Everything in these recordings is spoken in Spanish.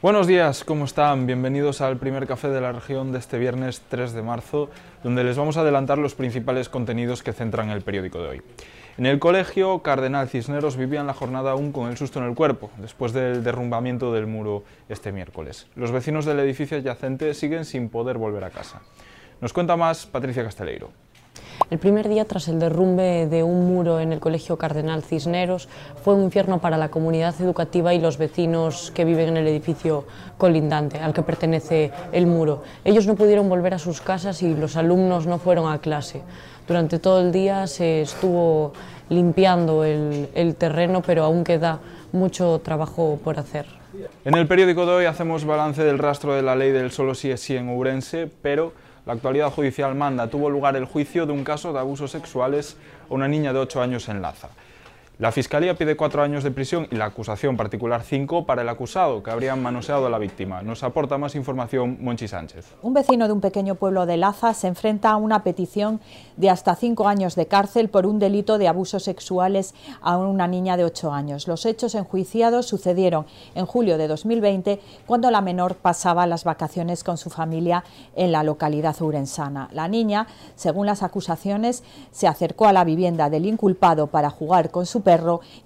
Buenos días, ¿cómo están? Bienvenidos al primer café de la región de este viernes 3 de marzo, donde les vamos a adelantar los principales contenidos que centran el periódico de hoy. En el colegio Cardenal Cisneros vivían la jornada aún con el susto en el cuerpo, después del derrumbamiento del muro este miércoles. Los vecinos del edificio adyacente siguen sin poder volver a casa. Nos cuenta más Patricia Casteleiro. El primer día tras el derrumbe de un muro en el Colegio Cardenal Cisneros fue un infierno para la comunidad educativa y los vecinos que viven en el edificio colindante al que pertenece el muro. Ellos no pudieron volver a sus casas y los alumnos no fueron a clase. Durante todo el día se estuvo limpiando el, terreno, pero aún queda mucho trabajo por hacer. En el periódico de hoy hacemos balance del rastro de la ley del solo sí es sí en Ourense, pero la actualidad judicial manda, tuvo lugar el juicio de un caso de abusos sexuales a una niña de 8 años en Laza. La Fiscalía pide cuatro años de prisión y la acusación particular cinco para el acusado, que habría manoseado a la víctima. Nos aporta más información Monchi Sánchez. Un vecino de un pequeño pueblo de Laza se enfrenta a una petición de hasta cinco años de cárcel por un delito de abusos sexuales a una niña de ocho años. Los hechos enjuiciados sucedieron en julio de 2020, cuando la menor pasaba las vacaciones con su familia en la localidad urensana. La niña, según las acusaciones, se acercó a la vivienda del inculpado para jugar con su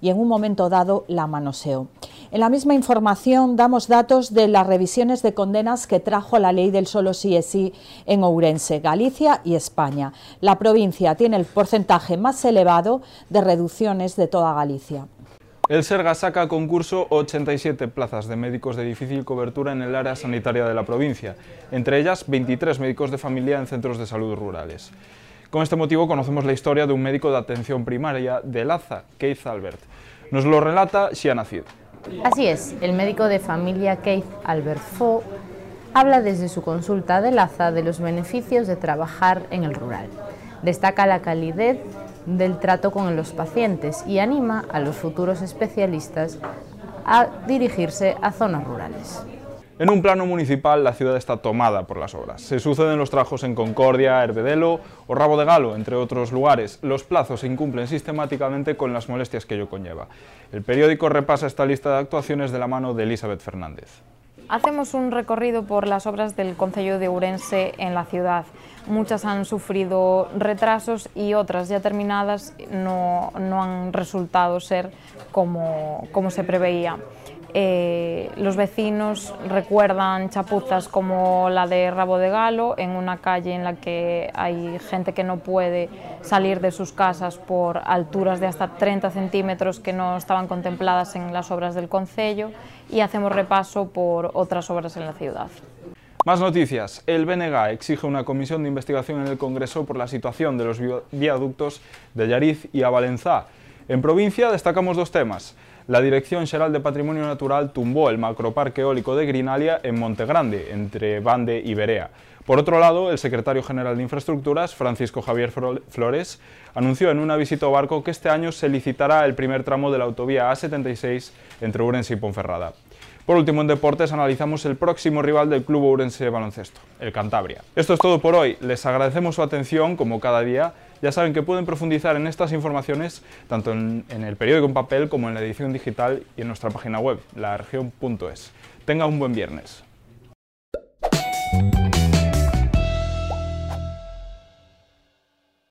y en un momento dado la manoseó. En la misma información damos datos de las revisiones de condenas que trajo la ley del solo sí es sí en Ourense, Galicia y España. La provincia tiene el porcentaje más elevado de reducciones de toda Galicia. El Serga saca a concurso 87 plazas de médicos de difícil cobertura en el área sanitaria de la provincia, entre ellas 23 médicos de familia en centros de salud rurales. Con este motivo conocemos la historia de un médico de atención primaria de Laza, Keith Albert. Nos lo relata Shiana Cid. Así es, el médico de familia Keith Albert Fo habla desde su consulta de Laza de los beneficios de trabajar en el rural. Destaca la calidez del trato con los pacientes y anima a los futuros especialistas a dirigirse a zonas rurales. En un plano municipal, la ciudad está tomada por las obras. Se suceden los trabajos en Concordia, Herbedelo o Rabo de Galo, entre otros lugares. Los plazos se incumplen sistemáticamente con las molestias que ello conlleva. El periódico repasa esta lista de actuaciones de la mano de Elizabeth Fernández. Hacemos un recorrido por las obras del Concello de Ourense en la ciudad. Muchas han sufrido retrasos y otras ya terminadas no, no han resultado ser como, como se preveía. Eh, los vecinos recuerdan chapuzas como la de Rabo de Galo, en una calle en la que hay gente que no puede salir de sus casas por alturas de hasta 30 centímetros que no estaban contempladas en las obras del Concello y hacemos repaso por otras obras en la ciudad. Más noticias. El BNG exige una comisión de investigación en el Congreso por la situación de los viaductos de Yariz y Avalenzá. En provincia destacamos dos temas. La Dirección General de Patrimonio Natural tumbó el macroparque eólico de Grinalia en Montegrande, entre Bande y Berea. Por otro lado, el secretario general de Infraestructuras, Francisco Javier Flores, anunció en una visita a barco que este año se licitará el primer tramo de la autovía A76 entre Ourense y Ponferrada. Por último, en deportes analizamos el próximo rival del Club Ourense de Baloncesto, el Cantabria. Esto es todo por hoy. Les agradecemos su atención, como cada día, ya saben que pueden profundizar en estas informaciones tanto en, el periódico en papel como en la edición digital y en nuestra página web, laregion.es. Tenga un buen viernes.